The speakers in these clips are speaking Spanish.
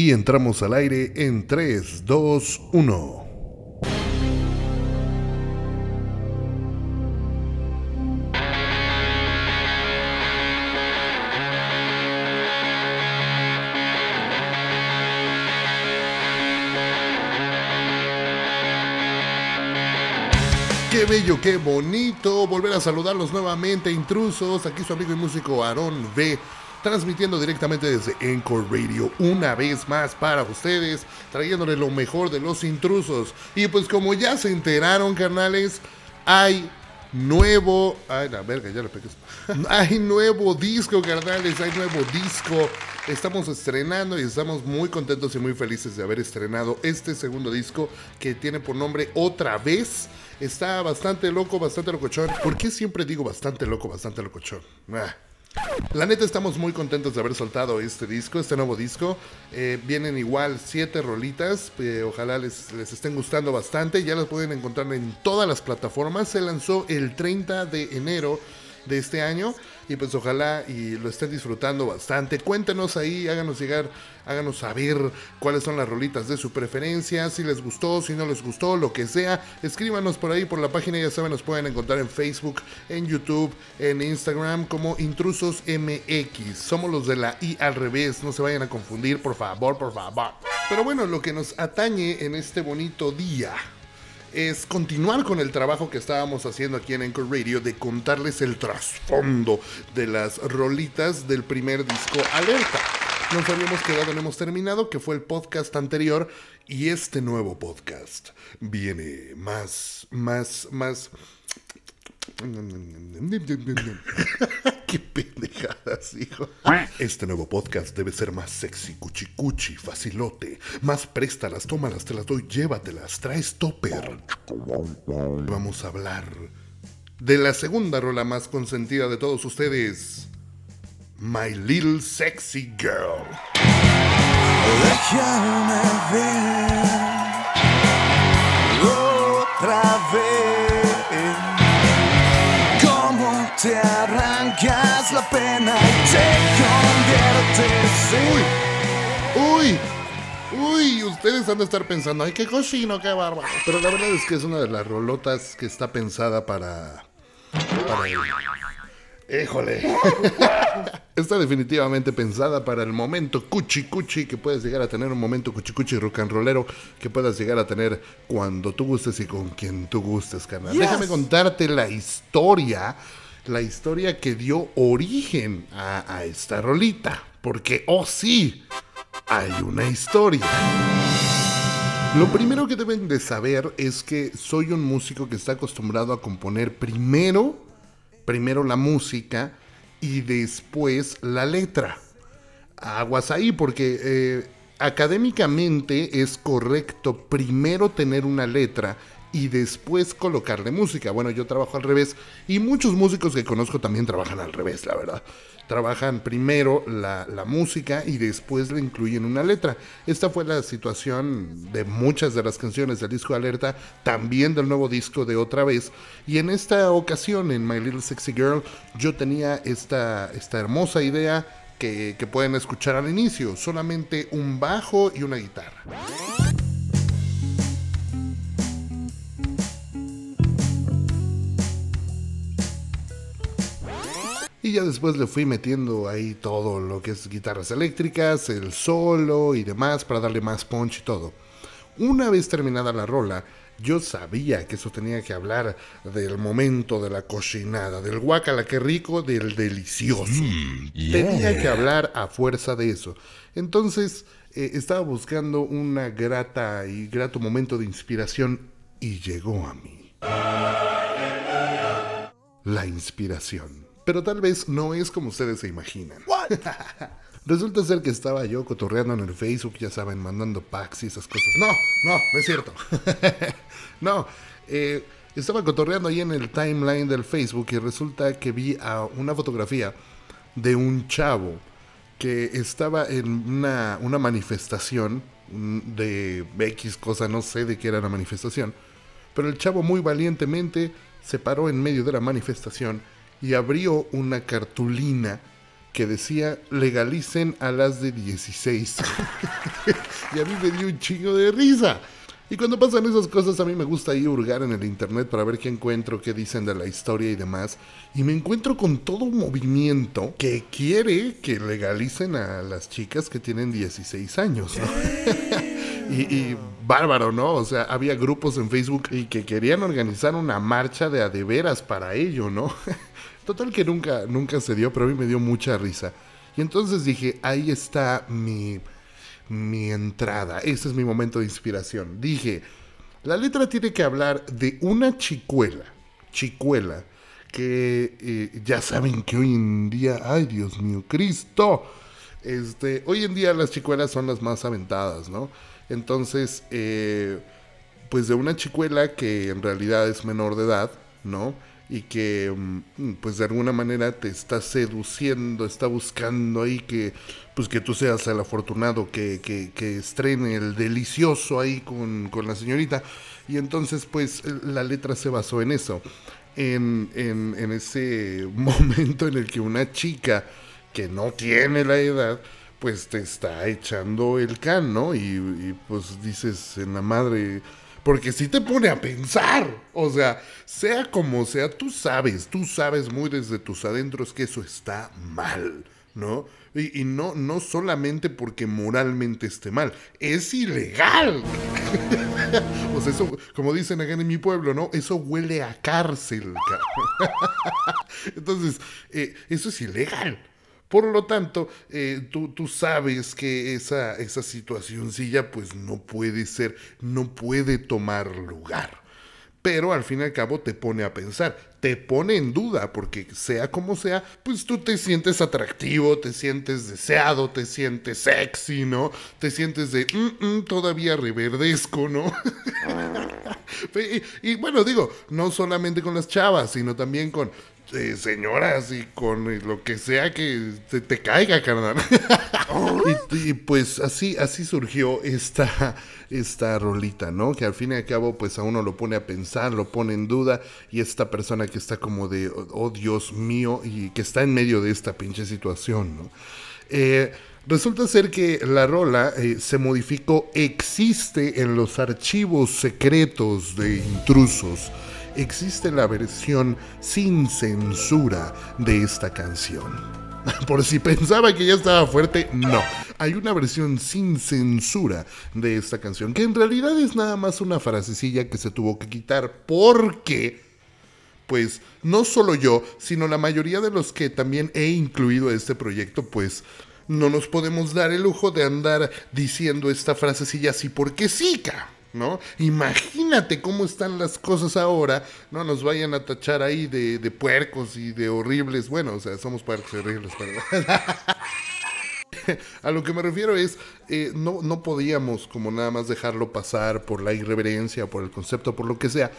Y entramos al aire en 3, 2, 1. Qué bello, qué bonito volver a saludarlos nuevamente, intrusos. Aquí su amigo y músico Aarón V transmitiendo directamente desde Encore Radio una vez más para ustedes, trayéndole lo mejor de los intrusos. Y pues como ya se enteraron, carnales, hay nuevo... Ay, la verga, ya le pegué. Hay nuevo disco, carnales, hay nuevo disco. Estamos estrenando y estamos muy contentos y muy felices de haber estrenado este segundo disco que tiene por nombre Otra vez. Está bastante loco, bastante locochón. ¿Por qué siempre digo bastante loco, bastante locochón? Ah. La neta estamos muy contentos de haber soltado este disco, este nuevo disco. Eh, vienen igual siete rolitas, eh, ojalá les, les estén gustando bastante. Ya las pueden encontrar en todas las plataformas. Se lanzó el 30 de enero de este año y pues ojalá y lo estén disfrutando bastante. Cuéntenos ahí, háganos llegar, háganos saber cuáles son las rolitas de su preferencia, si les gustó, si no les gustó, lo que sea. Escríbanos por ahí por la página, ya saben, nos pueden encontrar en Facebook, en YouTube, en Instagram como Intrusos MX. Somos los de la I al revés, no se vayan a confundir, por favor, por favor. Pero bueno, lo que nos atañe en este bonito día es continuar con el trabajo que estábamos haciendo aquí en Anchor Radio de contarles el trasfondo de las rolitas del primer disco Alerta. Nos habíamos quedado, no hemos terminado, que fue el podcast anterior y este nuevo podcast viene más, más, más... Qué pendejadas, hijo. Este nuevo podcast debe ser más sexy, cuchi cuchi, facilote. Más préstalas, tómalas, te las doy, llévatelas, traes topper. Vamos a hablar de la segunda rola más consentida de todos ustedes. My Little Sexy Girl. Déjame ver pena y te conviertes en Uy, uy, ustedes han de estar pensando, ay, qué cochino, qué bárbaro. Pero la verdad es que es una de las rolotas que está pensada para. para el- Híjole. Está definitivamente pensada para el momento cuchi cuchi que puedes llegar a tener, un momento cuchi cuchi rock and rollero que puedas llegar a tener cuando tú gustes y con quien tú gustes, carnal. Déjame contarte la historia, la historia que dio origen a, esta rolita. Porque, oh sí, hay una historia. Lo primero que deben de saber es que soy un músico que está acostumbrado a componer primero, primero la música y después la letra. Aguas ahí porque eh, académicamente es correcto primero tener una letra y después colocarle música. Bueno, yo trabajo al revés y muchos músicos que conozco también trabajan al revés, la verdad. Trabajan primero la, la música y después le incluyen una letra. Esta fue la situación de muchas de las canciones del disco Alerta, también del nuevo disco de Otra vez. Y en esta ocasión, en My Little Sexy Girl, yo tenía esta, esta hermosa idea que, que pueden escuchar al inicio, solamente un bajo y una guitarra. Y ya después le fui metiendo ahí todo lo que es guitarras eléctricas, el solo y demás para darle más punch y todo. Una vez terminada la rola, yo sabía que eso tenía que hablar del momento de la cochinada, del guacala que rico, del delicioso. Tenía que hablar a fuerza de eso. Entonces eh, estaba buscando una grata y grato momento de inspiración y llegó a mí. La inspiración. Pero tal vez no es como ustedes se imaginan. Resulta ser que estaba yo cotorreando en el Facebook, ya saben, mandando packs y esas cosas. No, no, no es cierto. no, eh, estaba cotorreando ahí en el timeline del Facebook y resulta que vi a una fotografía de un chavo que estaba en una, una manifestación de X cosa, no sé de qué era la manifestación, pero el chavo muy valientemente se paró en medio de la manifestación y abrió una cartulina que decía legalicen a las de 16. y a mí me dio un chingo de risa. Y cuando pasan esas cosas a mí me gusta ir hurgar en el internet para ver qué encuentro, qué dicen de la historia y demás. Y me encuentro con todo un movimiento que quiere que legalicen a las chicas que tienen 16 años. Y, y, bárbaro, ¿no? O sea, había grupos en Facebook y que querían organizar una marcha de adeveras para ello, ¿no? Total que nunca, nunca se dio, pero a mí me dio mucha risa. Y entonces dije, ahí está mi mi entrada. Ese es mi momento de inspiración. Dije, la letra tiene que hablar de una chicuela, chicuela, que eh, ya saben que hoy en día, ay Dios mío, Cristo, este, hoy en día las chicuelas son las más aventadas, ¿no? Entonces, eh, pues de una chicuela que en realidad es menor de edad, ¿no? y que mm, pues de alguna manera te está seduciendo, está buscando ahí que pues que tú seas el afortunado que, estrene el delicioso ahí con, la señorita y entonces pues la letra se basó en eso, en, ese momento en el que una chica que no tiene la edad pues te está echando el can, ¿no? Y, pues dices en la madre porque si te pone a pensar. O sea, sea como sea, tú sabes, tú sabes muy desde tus adentros que eso está mal, ¿no? Y, no, no solamente porque moralmente esté mal, es ilegal. o sea, eso, como dicen acá en mi pueblo, ¿no? Eso huele a cárcel. Entonces, eh, eso es ilegal. Por lo tanto, eh, tú, tú, sabes que esa, esa situacióncilla pues no puede ser, no puede tomar lugar. Pero al fin y al cabo te pone a pensar, te pone en duda, porque sea como sea, pues tú te sientes atractivo, te sientes deseado, te sientes sexy, ¿no? Te sientes de, mm, mm, todavía reverdezco, ¿no? y, y bueno, digo, no solamente con las chavas, sino también con eh, señoras y con eh, lo que sea que te, caiga, carnal. y, pues así, así surgió esta, esta rolita, ¿no? Que al fin y al cabo, pues a uno lo pone a pensar, lo pone en duda, y esta persona que está como de, oh Dios mío, y que está en medio de esta pinche situación, ¿no? Eh, resulta ser que la rola se modificó, existe en los archivos secretos de intrusos existe la versión sin censura de esta canción. Por si pensaba que ya estaba fuerte, no. Hay una versión sin censura de esta canción, que en realidad es nada más una frasecilla que se tuvo que quitar porque, pues, no solo yo, sino la mayoría de los que también he incluido a este proyecto, pues, no nos podemos dar el lujo de andar diciendo esta frasecilla así porque sí, ca. ¿no? Imagínate cómo están las cosas ahora, no nos vayan a tachar ahí de, puercos y de horribles, bueno, o sea, somos puercos horribles, a lo que me refiero es, eh, no, no podíamos como nada más dejarlo pasar por la irreverencia, por el concepto, por lo que sea,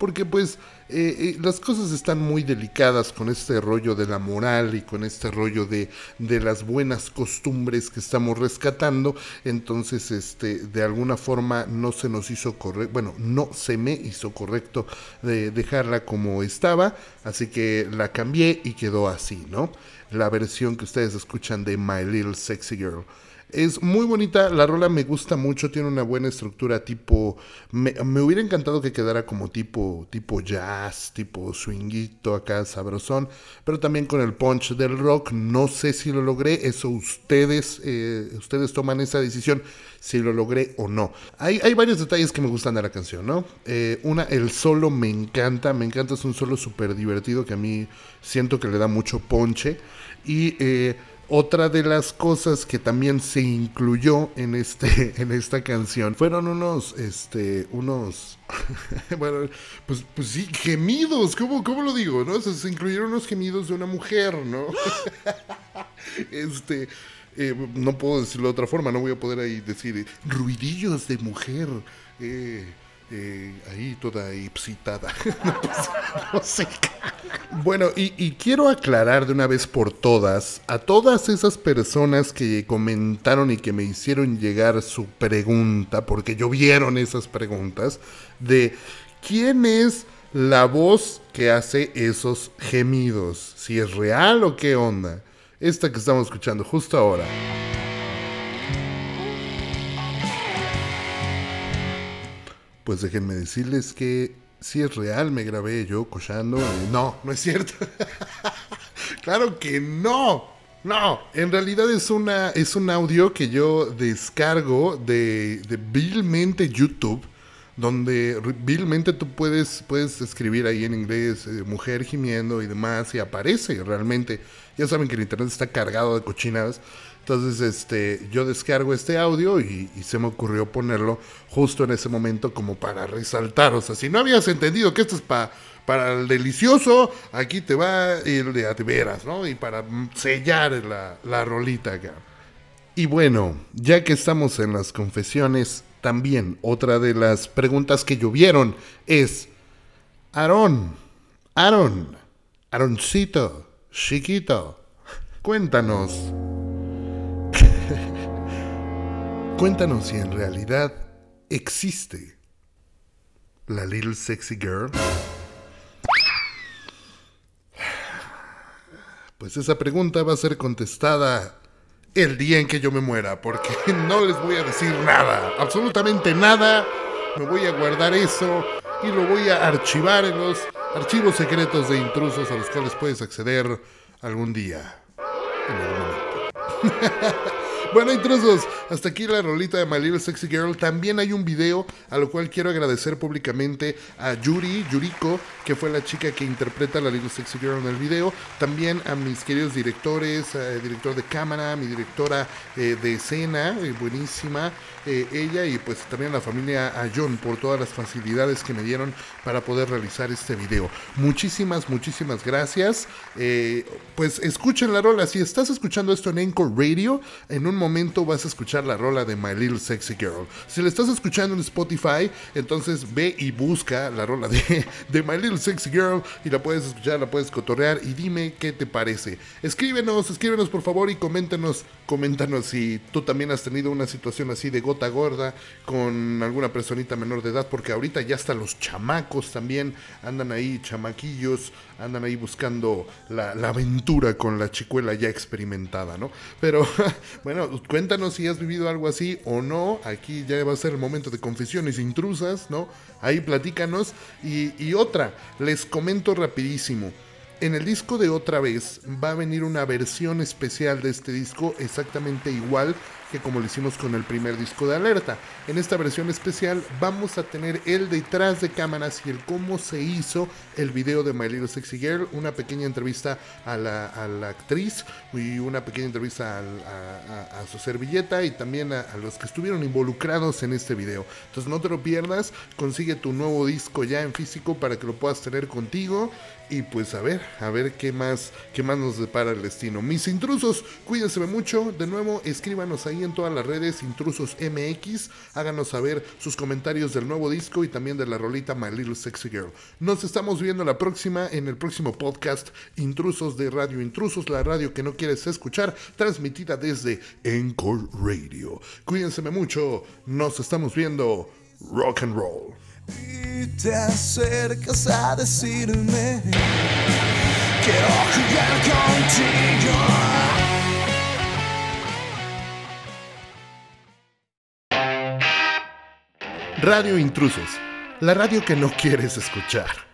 porque pues eh, eh, las cosas están muy delicadas con este rollo de la moral y con este rollo de, de las buenas costumbres que estamos rescatando, entonces este, de alguna forma no se nos hizo correcto, bueno, no se me hizo correcto de dejarla como estaba, así que la cambié y quedó así, ¿no? La versión que ustedes escuchan de My Little Sexy Girl. Es muy bonita, la rola me gusta mucho, tiene una buena estructura tipo... Me, hubiera encantado que quedara como tipo, tipo jazz, tipo swinguito acá, sabrosón, pero también con el punch del rock, no sé si lo logré, eso ustedes, eh, ustedes toman esa decisión si lo logré o no. Hay, hay varios detalles que me gustan de la canción, ¿no? Eh, una, el solo me encanta, me encanta, es un solo súper divertido que a mí siento que le da mucho ponche y... Eh, otra de las cosas que también se incluyó en este en esta canción fueron unos este unos bueno, pues, pues sí, gemidos, ¿cómo, ¿cómo lo digo? ¿No? se incluyeron unos gemidos de una mujer, ¿no? este eh, no puedo decirlo de otra forma, no voy a poder ahí decir ruidillos de mujer. Eh, eh, ahí toda ipsitada. no sé. Bueno, y, quiero aclarar de una vez por todas a todas esas personas que comentaron y que me hicieron llegar su pregunta, porque llovieron esas preguntas, de quién es la voz que hace esos gemidos, si es real o qué onda. esta que estamos escuchando justo ahora. Pues déjenme decirles que si es real, me grabé yo cochando. No, no es cierto. claro que no. No, en realidad es una es un audio que yo descargo de, de vilmente YouTube, donde vilmente tú puedes puedes escribir ahí en inglés eh, mujer gimiendo y demás y aparece realmente. Ya saben que el internet está cargado de cochinadas. Entonces, este, yo descargo este audio y, se me ocurrió ponerlo justo en ese momento como para resaltar. O sea, si no habías entendido que esto es para el delicioso, aquí te va el de veras, ¿no? Y para sellar la, la rolita acá. Y bueno, ya que estamos en las confesiones, también otra de las preguntas que llovieron es, Aarón, Aarón, Aaroncito, chiquito, cuéntanos. Cuéntanos si en realidad existe la Little Sexy Girl. Pues esa pregunta va a ser contestada el día en que yo me muera, porque no les voy a decir nada, absolutamente nada. Me voy a guardar eso y lo voy a archivar en los archivos secretos de intrusos a los cuales puedes acceder algún día. En algún momento. Bueno, intrusos, hasta aquí la rolita de My Little Sexy Girl. También hay un video a lo cual quiero agradecer públicamente a Yuri, Yuriko, que fue la chica que interpreta a la Little Sexy Girl en el video. También a mis queridos directores, el director de cámara, mi directora eh, de escena, eh, buenísima, eh, ella y pues también a la familia a John por todas las facilidades que me dieron para poder realizar este video. Muchísimas, muchísimas gracias. pues escuchen la rola. Si estás escuchando esto en Encore Radio, en un momento vas a escuchar la rola de My Little Sexy Girl. Si la estás escuchando en Spotify, entonces ve y busca la rola de, My Little Sexy Girl y la puedes escuchar, la puedes cotorrear y dime qué te parece. Escríbenos, escríbenos por favor y coméntanos, coméntanos si tú también has tenido una situación así de gota gorda con alguna personita menor de edad, porque ahorita ya hasta los chamacos también andan ahí, chamaquillos, andan ahí buscando la aventura con la chicuela ya experimentada, ¿no? Pero bueno, cuéntanos si has vivido algo así o no. Aquí ya va a ser el momento de confesiones intrusas, ¿no? Ahí platícanos. Y, y otra, les comento rapidísimo. En el disco de otra vez va a venir una versión especial de este disco exactamente igual que como lo hicimos con el primer disco de Alerta. En esta versión especial vamos a tener el detrás de cámaras y el cómo se hizo el video de My Little Sexy Girl, una pequeña entrevista a la, actriz y una pequeña entrevista a, su servilleta y también a, los que estuvieron involucrados en este video. Entonces no te lo pierdas, consigue tu nuevo disco ya en físico para que lo puedas tener contigo y pues a ver, a ver qué más, qué más nos depara el destino. Mis intrusos, cuídense mucho. De nuevo, escríbanos ahí en todas las redes, Intrusos MX. Háganos saber sus comentarios del nuevo disco y también de la rolita My Little Sexy Girl. Nos estamos viendo la próxima en el próximo podcast Intrusos de Radio Intrusos, la radio que no quieres escuchar, transmitida desde Encore Radio. Cuídense mucho. Nos estamos viendo. Rock and roll. Y te acercas a decirme, quiero jugar contigo. Radio Intrusos, la radio que no quieres escuchar.